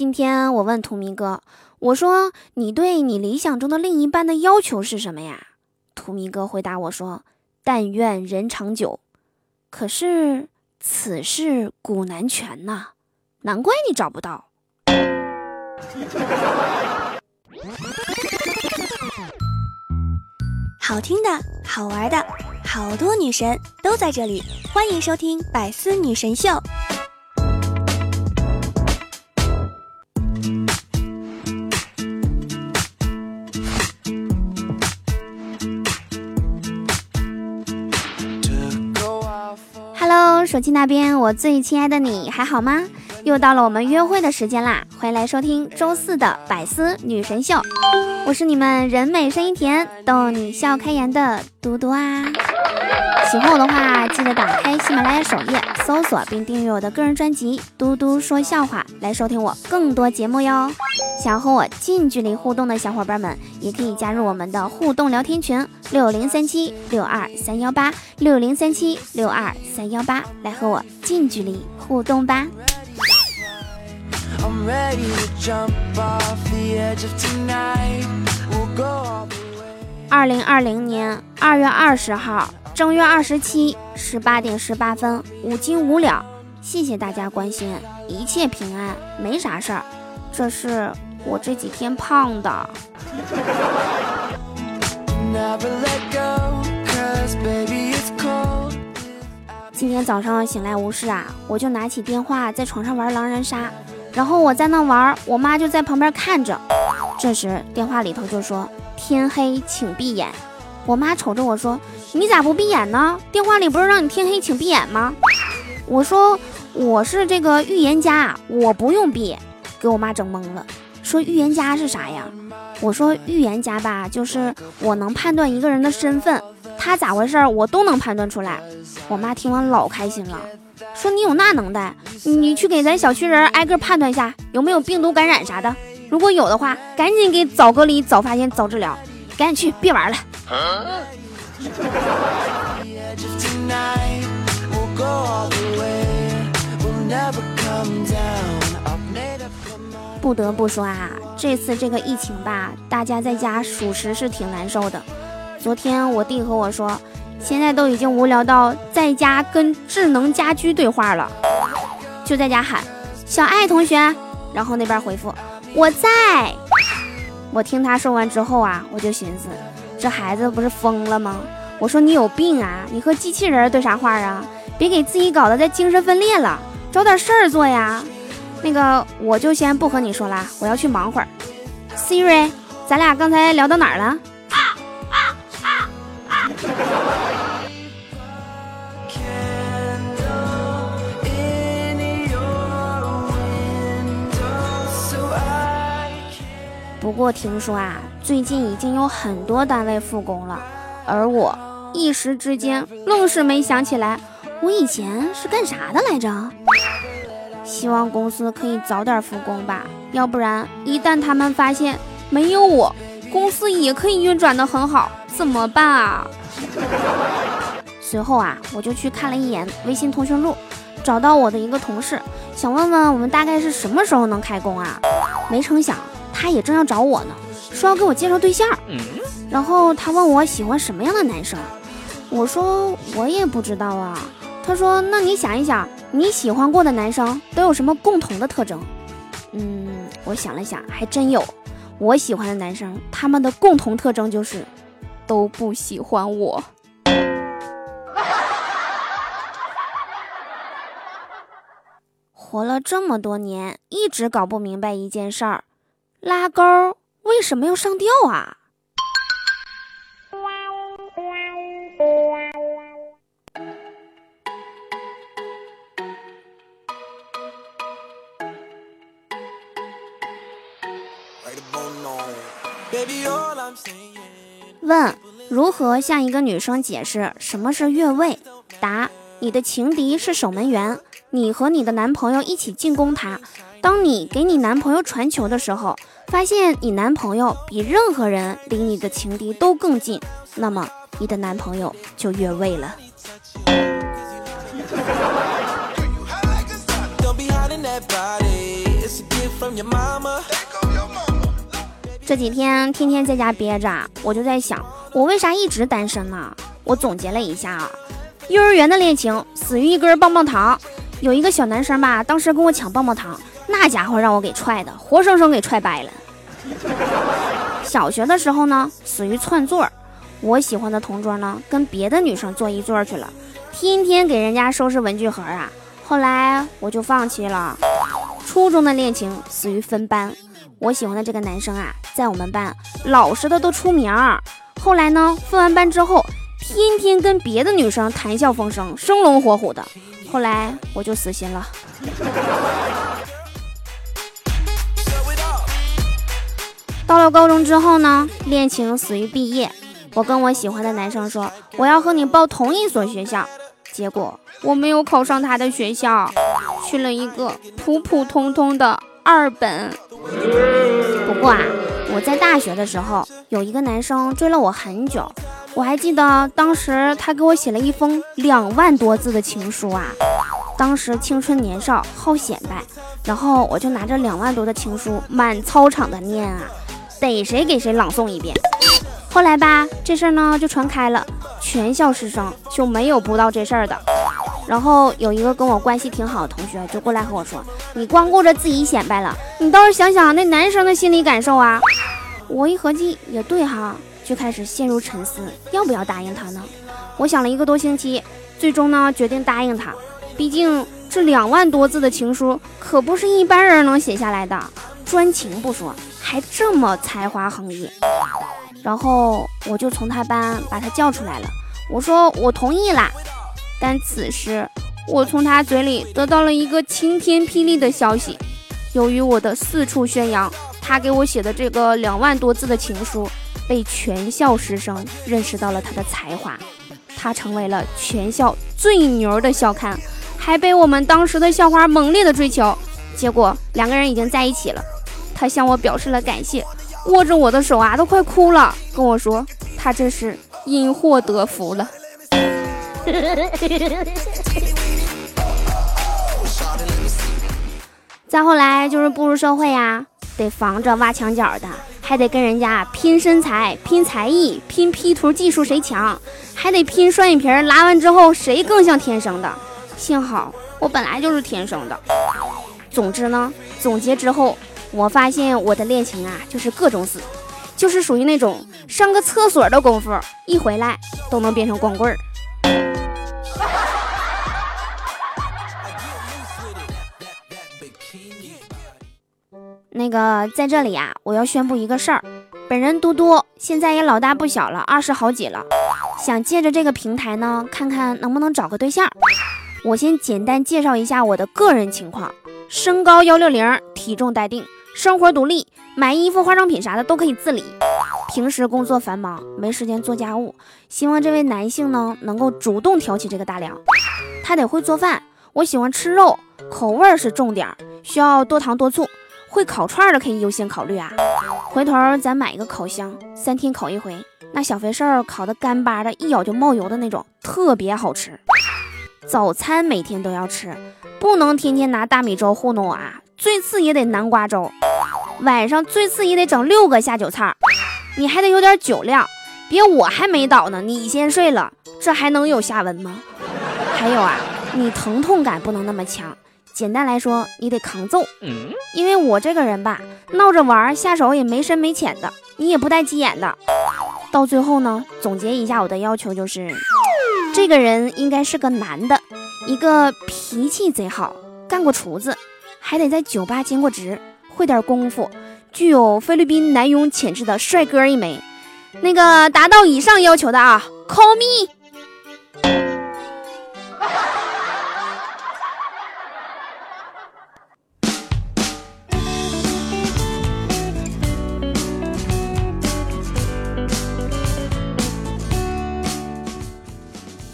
今天我问图迷哥，我说你对你理想中的另一半的要求是什么呀？图迷哥回答我说：“但愿人长久。”可是此事古难全呐，难怪你找不到。好听的，好玩的，好多女神都在这里，欢迎收听《百思女神秀》。Hello，手机那边，我最亲爱的你还好吗？又到了我们约会的时间啦！欢迎来收听周四的百思女神秀，我是你们人美声音甜、逗你笑开颜的嘟嘟啊！喜欢我的话，记得打开喜马拉雅首页，搜索并订阅我的个人专辑《嘟嘟说笑话》，来收听我更多节目哟。想和我近距离互动的小伙伴们，也可以加入我们的互动聊天群六零三七六二三幺八六零三七六二三幺八，来和我近距离互动吧。二零二零年二月二十号，正月二十七，十八点十八分，五斤五两。谢谢大家关心，一切平安，没啥事儿。这是我这几天胖的。今天早上醒来无事啊，我就拿起电话在床上玩狼人杀。然后我在那玩，我妈就在旁边看着。这时电话里头就说：“天黑请闭眼。”我妈瞅着我说：“你咋不闭眼呢？电话里不是让你天黑请闭眼吗？”我说：“我是这个预言家，我不用闭。”给我妈整懵了，说：“预言家是啥呀？”我说：“预言家吧，就是我能判断一个人的身份，他咋回事儿我都能判断出来。”我妈听完老开心了。说你有那能耐，你去给咱小区人挨个判断一下有没有病毒感染啥的，如果有的话，赶紧给早隔离、早发现、早治疗，赶紧去，别玩了。不得不说啊，这次这个疫情吧，大家在家属实是挺难受的。昨天我弟和我说。现在都已经无聊到在家跟智能家居对话了，就在家喊小爱同学，然后那边回复我在。我听他说完之后啊，我就寻思，这孩子不是疯了吗？我说你有病啊，你和机器人对啥话啊？别给自己搞得再精神分裂了，找点事儿做呀。那个我就先不和你说了，我要去忙会儿。Siri，咱俩刚才聊到哪儿了？过听说啊，最近已经有很多单位复工了，而我一时之间愣是没想起来，我以前是干啥的来着？希望公司可以早点复工吧，要不然一旦他们发现没有我，公司也可以运转的很好，怎么办啊？随后啊，我就去看了一眼微信通讯录，找到我的一个同事，想问问我们大概是什么时候能开工啊？没成想。他也正要找我呢，说要给我介绍对象，然后他问我喜欢什么样的男生，我说我也不知道啊。他说那你想一想，你喜欢过的男生都有什么共同的特征？嗯，我想了想，还真有。我喜欢的男生，他们的共同特征就是都不喜欢我。活了这么多年，一直搞不明白一件事儿。拉钩为什么要上吊啊？问：如何向一个女生解释什么是越位？答：你的情敌是守门员，你和你的男朋友一起进攻他。当你给你男朋友传球的时候，发现你男朋友比任何人离你的情敌都更近，那么你的男朋友就越位了。这几天天天在家憋着，我就在想，我为啥一直单身呢？我总结了一下啊，幼儿园的恋情死于一根棒棒糖。有一个小男生吧，当时跟我抢棒棒糖，那家伙让我给踹的，活生生给踹掰了。小学的时候呢，死于窜座。我喜欢的同桌呢，跟别的女生坐一座去了，天天给人家收拾文具盒啊。后来我就放弃了。初中的恋情死于分班。我喜欢的这个男生啊，在我们班老实的都出名儿。后来呢，分完班之后，天天跟别的女生谈笑风生，生龙活虎的。后来我就死心了。到了高中之后呢，恋情死于毕业。我跟我喜欢的男生说，我要和你报同一所学校。结果我没有考上他的学校，去了一个普普通通的二本。不过啊，我在大学的时候有一个男生追了我很久，我还记得当时他给我写了一封两万多字的情书啊。当时青春年少好显摆，然后我就拿着两万多的情书满操场的念啊，逮谁给谁朗诵一遍。后来吧，这事儿呢就传开了，全校师生就没有不知道这事儿的。然后有一个跟我关系挺好的同学就过来和我说：“你光顾着自己显摆了，你倒是想想那男生的心理感受啊！”我一合计也对哈，就开始陷入沉思，要不要答应他呢？我想了一个多星期，最终呢决定答应他。毕竟这两万多字的情书可不是一般人能写下来的，专情不说，还这么才华横溢。然后我就从他班把他叫出来了，我说我同意啦。但此时，我从他嘴里得到了一个晴天霹雳的消息：由于我的四处宣扬，他给我写的这个两万多字的情书，被全校师生认识到了他的才华，他成为了全校最牛的校刊，还被我们当时的校花猛烈的追求。结果两个人已经在一起了，他向我表示了感谢，握着我的手啊，都快哭了，跟我说他这是因祸得福了。再后来就是步入社会呀，得防着挖墙脚的，还得跟人家拼身材、拼才艺、拼 P 图技术谁强，还得拼双眼皮拉完之后谁更像天生的。幸好我本来就是天生的。总之呢，总结之后，我发现我的恋情啊，就是各种死，就是属于那种上个厕所的功夫，一回来都能变成光棍儿。那个在这里啊，我要宣布一个事儿，本人嘟嘟现在也老大不小了，二十好几了，想借着这个平台呢，看看能不能找个对象。我先简单介绍一下我的个人情况：身高幺六零，体重待定，生活独立，买衣服、化妆品啥的都可以自理。平时工作繁忙，没时间做家务，希望这位男性呢能够主动挑起这个大梁。他得会做饭，我喜欢吃肉，口味是重点，需要多糖多醋。会烤串的可以优先考虑啊！回头咱买一个烤箱，三天烤一回，那小肥瘦烤的干巴的，一咬就冒油的那种，特别好吃。早餐每天都要吃，不能天天拿大米粥糊弄我啊！最次也得南瓜粥。晚上最次也得整六个下酒菜，你还得有点酒量，别我还没倒呢，你先睡了，这还能有下文吗？还有啊，你疼痛感不能那么强。简单来说，你得扛揍，因为我这个人吧，闹着玩，下手也没深没浅的，你也不带急眼的。到最后呢，总结一下我的要求就是，这个人应该是个男的，一个脾气贼好，干过厨子，还得在酒吧兼过职，会点功夫，具有菲律宾男佣潜质的帅哥一枚。那个达到以上要求的啊，call me。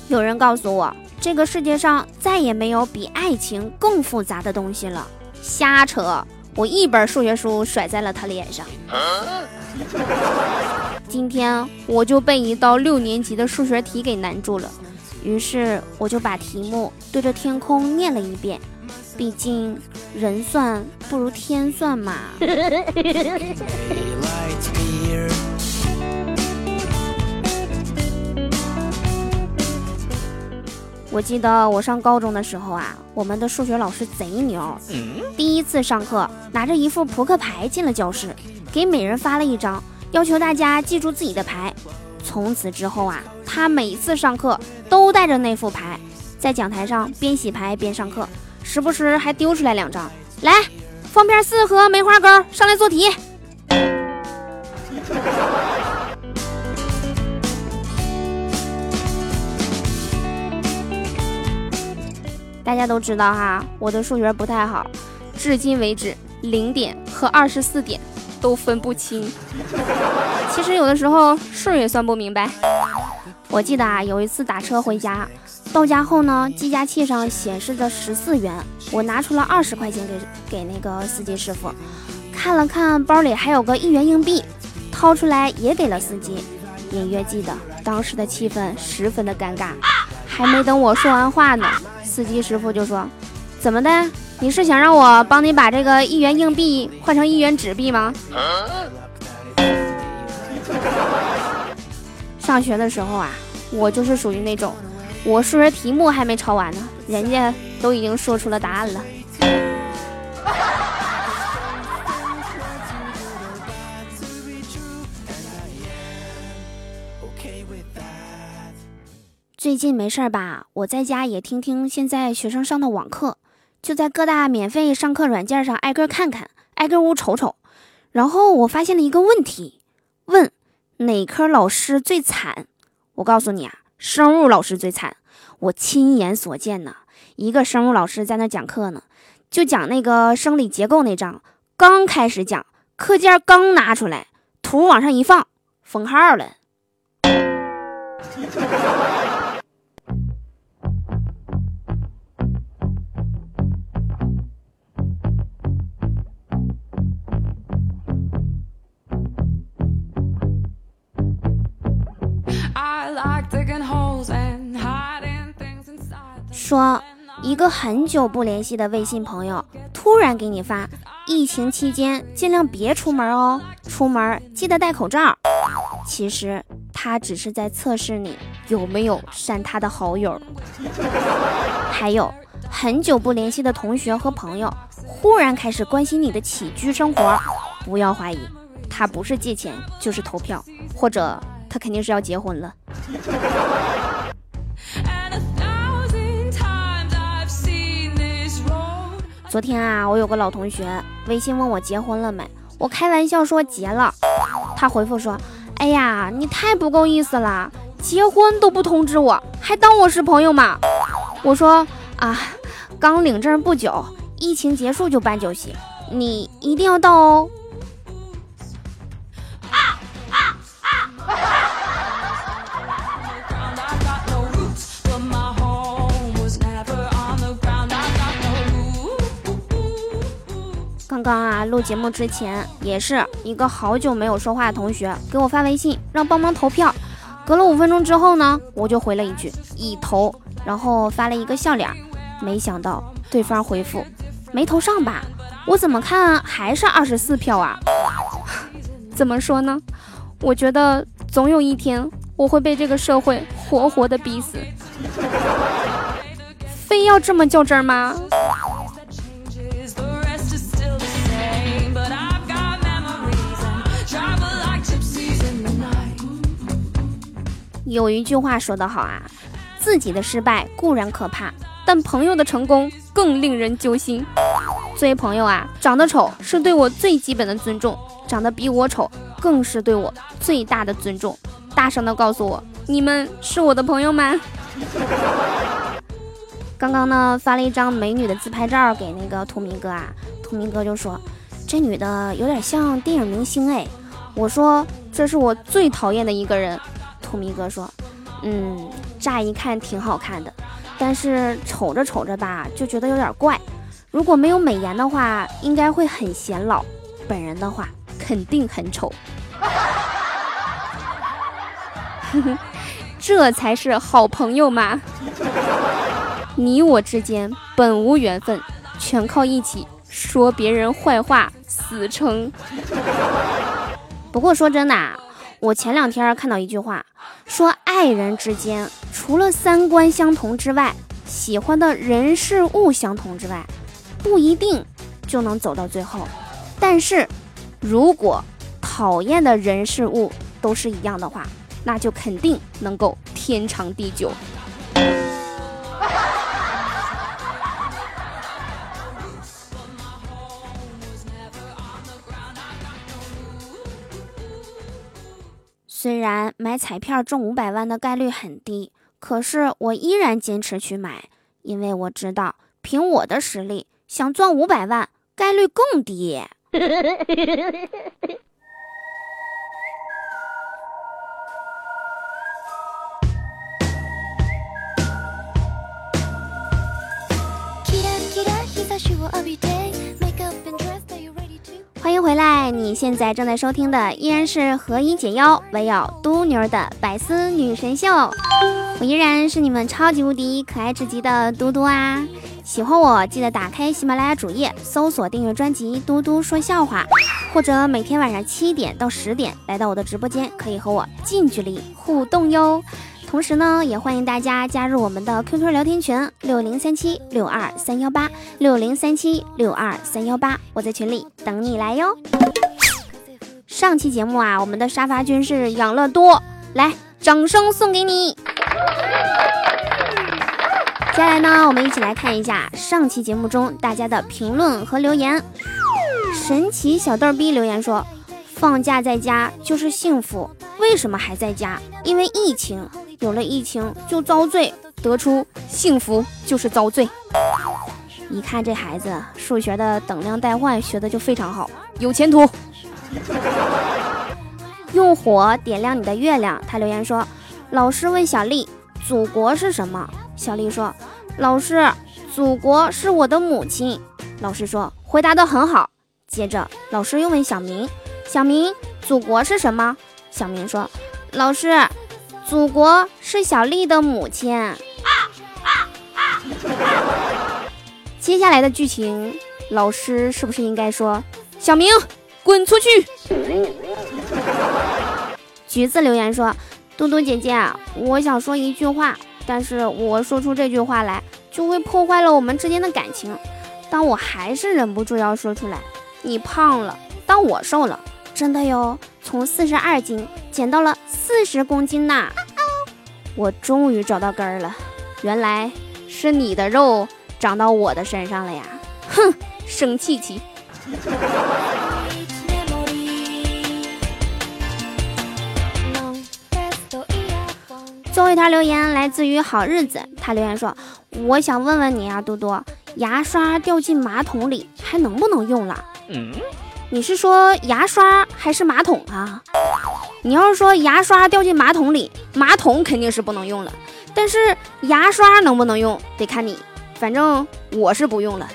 有人告诉我，这个世界上再也没有比爱情更复杂的东西了。瞎扯！我一本数学书甩在了他脸上。今天我就被一道六年级的数学题给难住了，于是我就把题目对着天空念了一遍：毕竟人算不如天算嘛。我记得我上高中的时候啊，我们的数学老师贼牛。第一次上课，拿着一副扑克牌进了教室，给每人发了一张，要求大家记住自己的牌。从此之后啊，他每次上课都带着那副牌，在讲台上边洗牌边上课，时不时还丢出来两张。来，方片四和梅花糕，上来做题。大家都知道哈，我的数学不太好，至今为止零点和二十四点都分不清。其实有的时候数也算不明白。我记得啊，有一次打车回家，到家后呢，计价器上显示着十四元，我拿出了二十块钱给给那个司机师傅，看了看包里还有个一元硬币，掏出来也给了司机。隐约记得当时的气氛十分的尴尬，还没等我说完话呢。司机师傅就说：“怎么的？你是想让我帮你把这个一元硬币换成一元纸币吗？”上学的时候啊，我就是属于那种，我数学题目还没抄完呢，人家都已经说出了答案了。最近没事儿吧？我在家也听听现在学生上的网课，就在各大免费上课软件上挨个看看，挨个屋瞅瞅。然后我发现了一个问题：问哪科老师最惨？我告诉你啊，生物老师最惨。我亲眼所见呢，一个生物老师在那讲课呢，就讲那个生理结构那章，刚开始讲，课件刚拿出来，图往上一放，封号了。说一个很久不联系的微信朋友突然给你发，疫情期间尽量别出门哦，出门记得戴口罩。其实他只是在测试你有没有删他的好友。还有很久不联系的同学和朋友忽然开始关心你的起居生活，不要怀疑，他不是借钱就是投票，或者他肯定是要结婚了。昨天啊，我有个老同学微信问我结婚了没，我开玩笑说结了，他回复说：“哎呀，你太不够意思了，结婚都不通知我，还当我是朋友吗？”我说：“啊，刚领证不久，疫情结束就办酒席，你一定要到哦。”录节目之前也是一个好久没有说话的同学给我发微信，让帮忙投票。隔了五分钟之后呢，我就回了一句已投，然后发了一个笑脸。没想到对方回复没投上吧？我怎么看还是二十四票啊？怎么说呢？我觉得总有一天我会被这个社会活活的逼死。非要这么较真儿吗？有一句话说得好啊，自己的失败固然可怕，但朋友的成功更令人揪心。作为朋友啊，长得丑是对我最基本的尊重，长得比我丑更是对我最大的尊重。大声的告诉我，你们是我的朋友吗？刚刚呢，发了一张美女的自拍照给那个图明哥啊，图明哥就说这女的有点像电影明星哎。我说这是我最讨厌的一个人。图迷哥说：“嗯，乍一看挺好看的，但是瞅着瞅着吧，就觉得有点怪。如果没有美颜的话，应该会很显老；本人的话，肯定很丑。这才是好朋友嘛！你我之间本无缘分，全靠一起说别人坏话死撑。不过说真的啊，我前两天看到一句话，说爱人之间除了三观相同之外，喜欢的人事物相同之外，不一定就能走到最后。但是，如果讨厌的人事物都是一样的话，那就肯定能够天长地久。虽然买彩票中五百万的概率很低，可是我依然坚持去买，因为我知道凭我的实力，想赚五百万概率更低。欢迎回来！你现在正在收听的依然是何以解忧，唯有嘟妞的百思女神秀。我依然是你们超级无敌可爱至极的嘟嘟啊！喜欢我记得打开喜马拉雅主页，搜索订阅专辑《嘟嘟说笑话》，或者每天晚上七点到十点来到我的直播间，可以和我近距离互动哟。同时呢，也欢迎大家加入我们的 QQ 聊天群六零三七六二三幺八六零三七六二三幺八，我在群里等你来哟。上期节目啊，我们的沙发君是养乐多，来，掌声送给你。接下来呢，我们一起来看一下上期节目中大家的评论和留言。神奇小豆逼留言说：“放假在家就是幸福，为什么还在家？因为疫情。”有了疫情就遭罪，得出幸福就是遭罪。一看这孩子数学的等量代换学的就非常好，有前途。用火点亮你的月亮。他留言说：“老师问小丽，祖国是什么？”小丽说：“老师，祖国是我的母亲。”老师说：“回答的很好。”接着老师又问小明：“小明，祖国是什么？”小明说：“老师。”祖国是小丽的母亲。接下来的剧情，老师是不是应该说：“小明，滚出去！”橘子留言说：“嘟嘟姐姐，我想说一句话，但是我说出这句话来，就会破坏了我们之间的感情。但我还是忍不住要说出来。你胖了，但我瘦了，真的哟，从四十二斤。”减到了四十公斤呐！我终于找到根儿了，原来是你的肉长到我的身上了呀！哼，生气气。最后一条留言来自于好日子，他留言说：“我想问问你啊，多多，牙刷掉进马桶里还能不能用了？”嗯，你是说牙刷还是马桶啊？你要是说牙刷掉进马桶里，马桶肯定是不能用了，但是牙刷能不能用得看你，反正我是不用了。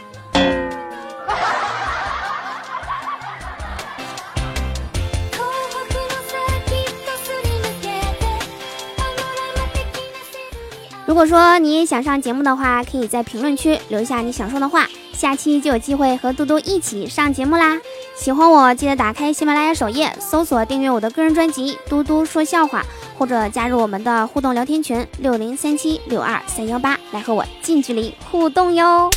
如果说你也想上节目的话，可以在评论区留下你想说的话。下期就有机会和嘟嘟一起上节目啦！喜欢我记得打开喜马拉雅首页，搜索订阅我的个人专辑《嘟嘟说笑话》，或者加入我们的互动聊天群六零三七六二三幺八，来和我近距离互动哟。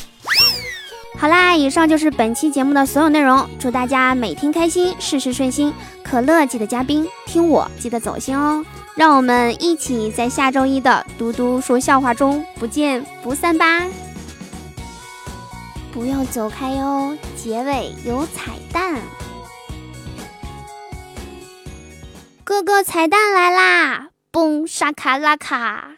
好啦，以上就是本期节目的所有内容，祝大家每天开心，事事顺心。可乐记得加冰，听我记得走心哦。让我们一起在下周一的嘟嘟说笑话中不见不散吧！不要走开哟，结尾有彩蛋。哥哥，彩蛋来啦！嘣，沙卡拉卡。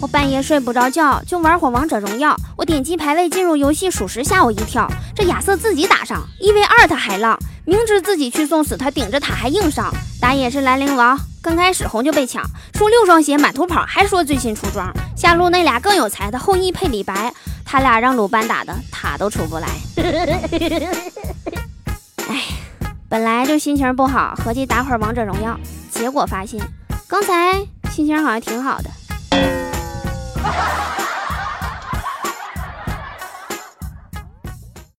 我半夜睡不着觉，就玩会王者荣耀。我点击排位进入游戏，属实吓我一跳。这亚瑟自己打上一 v 二，他还浪，明知自己去送死，他顶着塔还硬上。打野是兰陵王，刚开始红就被抢，出六双鞋满图跑，还说最新出装。下路那俩更有才，的后羿配李白，他俩让鲁班打的塔都出不来。哎，本来就心情不好，合计打会儿王者荣耀，结果发现刚才心情好像挺好的。